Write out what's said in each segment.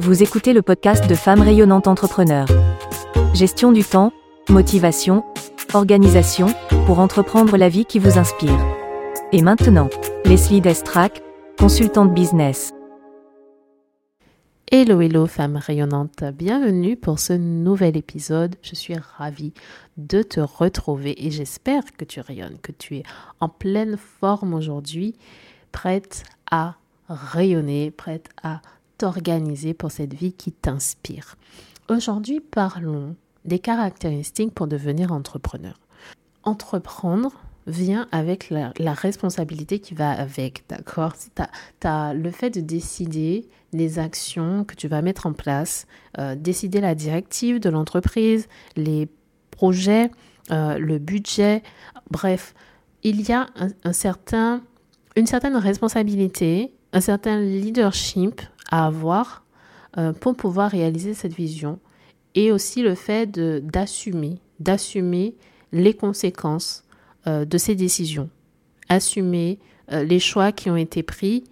Vous écoutez le podcast de Femmes rayonnantes entrepreneurs. Gestion du temps, motivation, organisation, pour entreprendre la vie qui vous inspire. Et maintenant, Leslie Destrac, consultante business. Hello, hello, femmes rayonnantes. Bienvenue pour ce nouvel épisode. Je suis ravie de te retrouver et j'espère que tu rayonnes, que tu es en pleine forme aujourd'hui, prête à rayonner, prête à t'organiser pour cette vie qui t'inspire. Aujourd'hui, parlons des caractéristiques pour devenir entrepreneur. Entreprendre vient avec la, responsabilité qui va avec, d'accord? Tu as, le fait de décider les actions que tu vas mettre en place, euh, décider la directive de l'entreprise, les projets, euh, le budget, bref, il y a un certain, une certaine responsabilité un certain leadership à avoir euh, pour pouvoir réaliser cette vision et aussi le fait d'assumer, d'assumer les conséquences euh, de ces décisions, assumer euh, les choix qui ont été pris,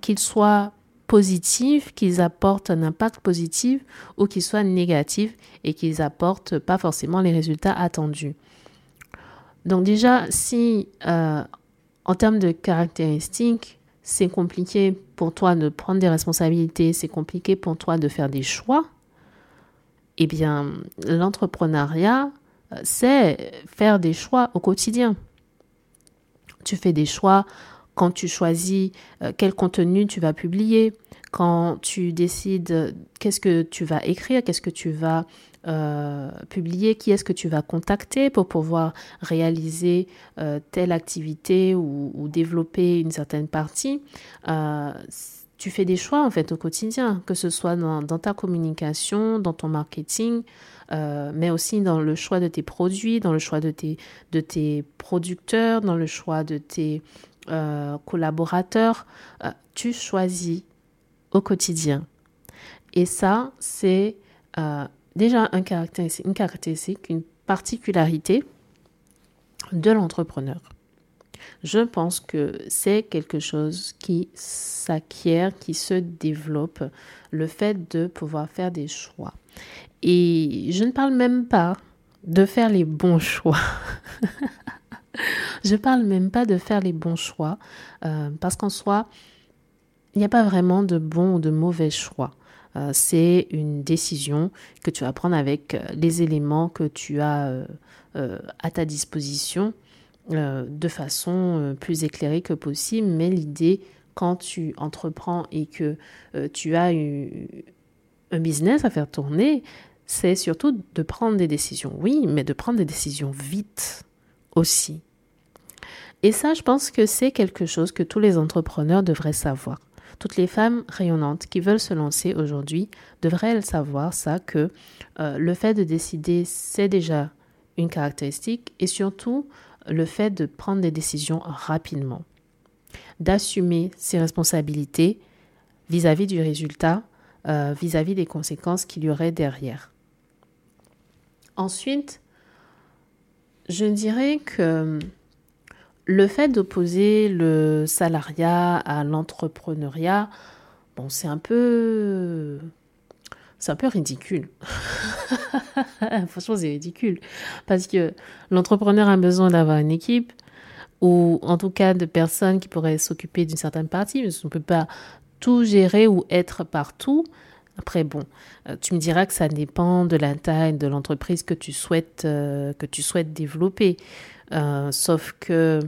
qu'ils soient positifs, qu'ils apportent un impact positif ou qu'ils soient négatifs et qu'ils apportent pas forcément les résultats attendus. Donc déjà, si en termes de caractéristiques, c'est compliqué pour toi de prendre des responsabilités, c'est compliqué pour toi de faire des choix, eh bien, l'entrepreneuriat, c'est faire des choix au quotidien. Tu fais des choix quand tu choisis euh, quel contenu tu vas publier, quand tu décides qu'est-ce que tu vas écrire, qu'est-ce que tu vas euh, publier, qui est-ce que tu vas contacter pour pouvoir réaliser euh, telle activité ou, développer une certaine partie. Euh, tu fais des choix en fait au quotidien, que ce soit dans, ta communication, dans ton marketing, mais aussi dans le choix de tes produits, dans le choix de tes, de tes producteurs, dans le choix de tes collaborateurs. tu choisis au quotidien. Et ça, c'est déjà un caractéristique, une caractéristique, une particularité de l'entrepreneur. Je pense que c'est quelque chose qui s'acquiert, qui se développe, le fait de pouvoir faire des choix. Et je ne parle même pas de faire les bons choix. je parle même pas de faire les bons choix, euh, parce qu'en soi, il n'y a pas vraiment de bons ou de mauvais choix. Euh, c'est une décision que tu vas prendre avec euh, les éléments que tu as euh, à ta disposition de façon plus éclairée que possible. Mais l'idée, quand tu entreprends et que tu as un business à faire tourner, c'est surtout de prendre des décisions. Oui, mais de prendre des décisions vite aussi. Et ça, je pense que c'est quelque chose que tous les entrepreneurs devraient savoir. Toutes les femmes rayonnantes qui veulent se lancer aujourd'hui devraient savoir ça, que euh, le fait de décider, c'est déjà une caractéristique et surtout le fait de prendre des décisions rapidement, d'assumer ses responsabilités vis-à-vis du résultat, euh, vis-à-vis des conséquences qu'il y aurait derrière. Ensuite, je dirais que le fait d'opposer le salariat à l'entrepreneuriat, bon, c'est un peu. C'est un peu ridicule. Franchement, c'est ridicule. Parce que l'entrepreneur a besoin d'avoir une équipe, ou en tout cas de personnes qui pourraient s'occuper d'une certaine partie, mais on ne peut pas tout gérer ou être partout. Après, bon, euh, tu me diras que ça dépend de la taille de l'entreprise que tu souhaites, euh, que tu souhaites développer. Euh, sauf que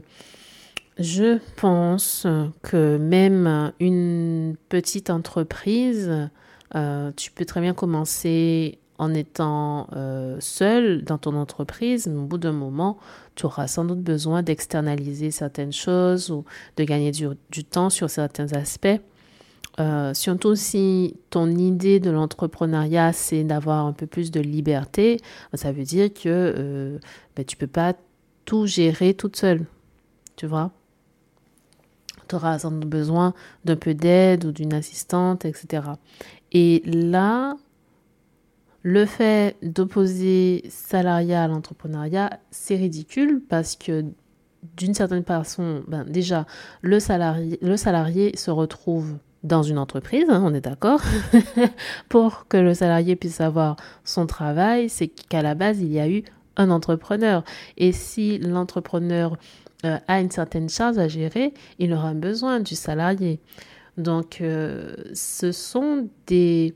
je pense que même une petite entreprise, euh, tu peux très bien commencer en étant euh, seul dans ton entreprise, au bout d'un moment, tu auras sans doute besoin d'externaliser certaines choses ou de gagner du, temps sur certains aspects. surtout si ton idée de l'entrepreneuriat, c'est d'avoir un peu plus de liberté, ça veut dire que ben, tu ne peux pas tout gérer toute seule. Tu vois Tu auras besoin d'un peu d'aide ou d'une assistante, etc. Et là, le fait d'opposer salariat à l'entrepreneuriat, c'est ridicule parce que d'une certaine façon, ben déjà, le salarié, le salarié se retrouve dans une entreprise, hein, on est d'accord, pour que le salarié puisse avoir son travail, c'est qu'à la base, il y a eu un entrepreneur. Et si l'entrepreneur euh, a une certaine charge à gérer, il aura besoin du salarié. Donc, euh, ce sont des,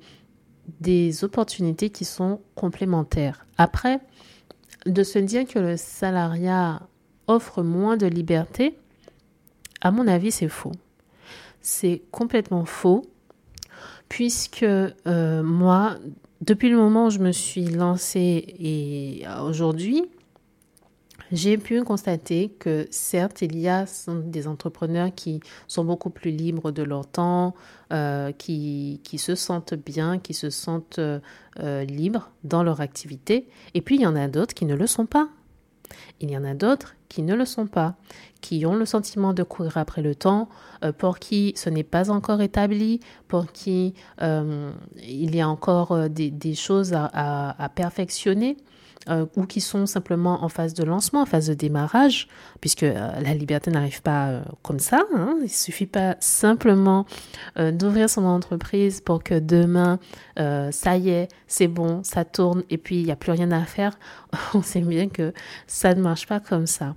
des opportunités qui sont complémentaires. Après, de se dire que le salariat offre moins de liberté, à mon avis, c'est faux. C'est complètement faux, puisque euh, moi, depuis le moment où je me suis lancée et aujourd'hui, j'ai pu constater que certes, il y a des entrepreneurs qui sont beaucoup plus libres de leur temps, euh, qui, qui, se sentent bien, qui se sentent euh, libres dans leur activité, et puis il y en a d'autres qui ne le sont pas. Il y en a d'autres qui ne le sont pas, qui ont le sentiment de courir après le temps, euh, pour qui ce n'est pas encore établi, pour qui euh, il y a encore euh, des, choses à perfectionner. Euh, ou qui sont simplement en phase de lancement, en phase de démarrage, puisque euh, la liberté n'arrive pas euh, comme ça. Hein. Il suffit pas simplement d'ouvrir son entreprise pour que demain, ça y est, c'est bon, ça tourne, et puis il n'y a plus rien à faire. On sait bien que ça ne marche pas comme ça.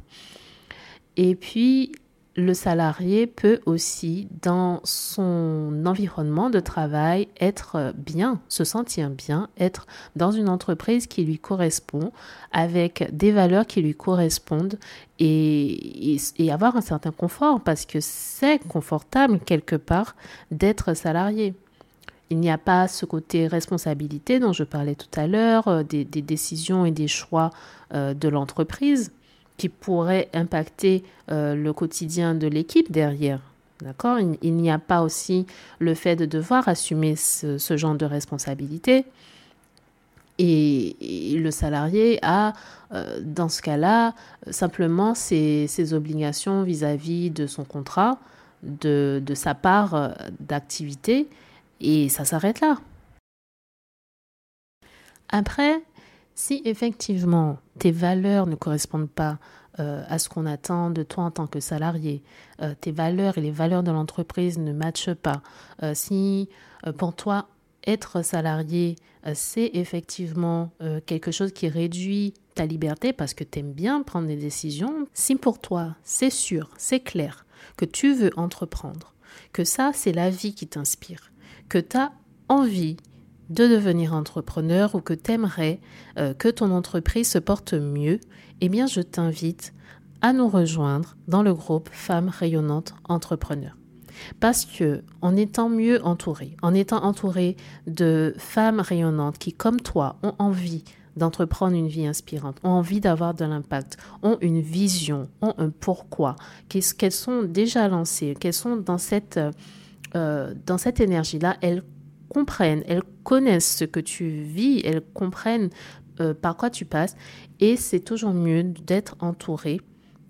Et puis, le salarié peut aussi, dans son environnement de travail, être bien, se sentir bien, être dans une entreprise qui lui correspond, avec des valeurs qui lui correspondent et, avoir un certain confort, parce que c'est confortable quelque part d'être salarié. Il n'y a pas ce côté responsabilité dont je parlais tout à l'heure, euh, des, décisions et des choix euh, de l'entreprise qui pourrait impacter euh, le quotidien de l'équipe derrière. D'accord? Il, n'y a pas aussi le fait de devoir assumer ce, genre de responsabilité. Et, le salarié a, euh, dans ce cas-là, simplement ses, obligations vis-à-vis de son contrat, de, sa part euh, d'activité, et ça s'arrête là. Après, si effectivement tes valeurs ne correspondent pas euh, à ce qu'on attend de toi en tant que salarié, euh, tes valeurs et les valeurs de l'entreprise ne matchent pas, euh, si pour toi être salarié, c'est effectivement quelque chose qui réduit ta liberté parce que tu aimes bien prendre des décisions, si pour toi c'est sûr, c'est clair que tu veux entreprendre, que ça c'est la vie qui t'inspire, que tu as envie de devenir entrepreneur ou que tu aimerais euh, que ton entreprise se porte mieux, eh bien je t'invite à nous rejoindre dans le groupe Femmes rayonnantes entrepreneurs. Parce que en étant mieux entouré, en étant entouré de femmes rayonnantes qui, comme toi, ont envie d'entreprendre une vie inspirante, ont envie d'avoir de l'impact, ont une vision, ont un pourquoi, qu'elles sont déjà lancées, qu'elles sont dans cette, euh, dans cette énergie-là, elles comprennent, elles connaissent ce que tu vis, elles comprennent euh, par quoi tu passes. Et c'est toujours mieux d'être entouré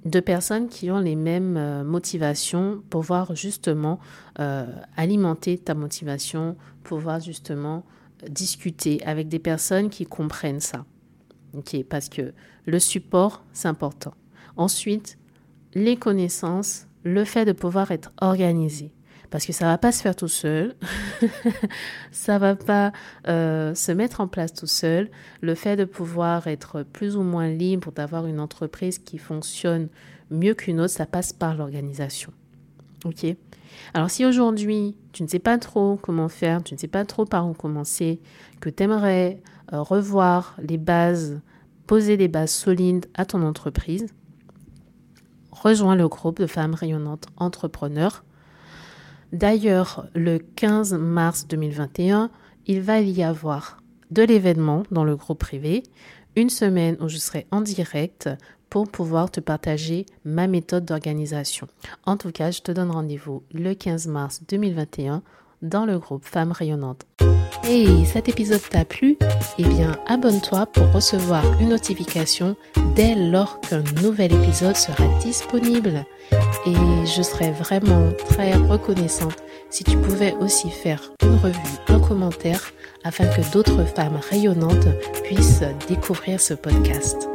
de personnes qui ont les mêmes euh, motivations pour voir justement euh, alimenter ta motivation, pour voir justement discuter avec des personnes qui comprennent ça. ok Parce que le support, c'est important. Ensuite, les connaissances, le fait de pouvoir être organisé parce que ça va pas se faire tout seul, ça va pas euh, se mettre en place tout seul. Le fait de pouvoir être plus ou moins libre, d'avoir une entreprise qui fonctionne mieux qu'une autre, ça passe par l'organisation. Ok? Alors si aujourd'hui tu ne sais pas trop comment faire, tu ne sais pas trop par où commencer, que tu aimerais euh, revoir les bases, poser des bases solides à ton entreprise, rejoins le groupe de femmes rayonnantes entrepreneurs D'ailleurs, le 15 mars 2021, il va y avoir de l'événement dans le groupe privé, une semaine où je serai en direct pour pouvoir te partager ma méthode d'organisation. En tout cas, je te donne rendez-vous le 15 mars 2021 dans le groupe Femmes rayonnantes. Et cet épisode t'a plu? Eh bien, abonne-toi pour recevoir une notification dès lors qu'un nouvel épisode sera disponible. Et je serais vraiment très reconnaissante si tu pouvais aussi faire une revue, un commentaire, afin que d'autres femmes rayonnantes puissent découvrir ce podcast.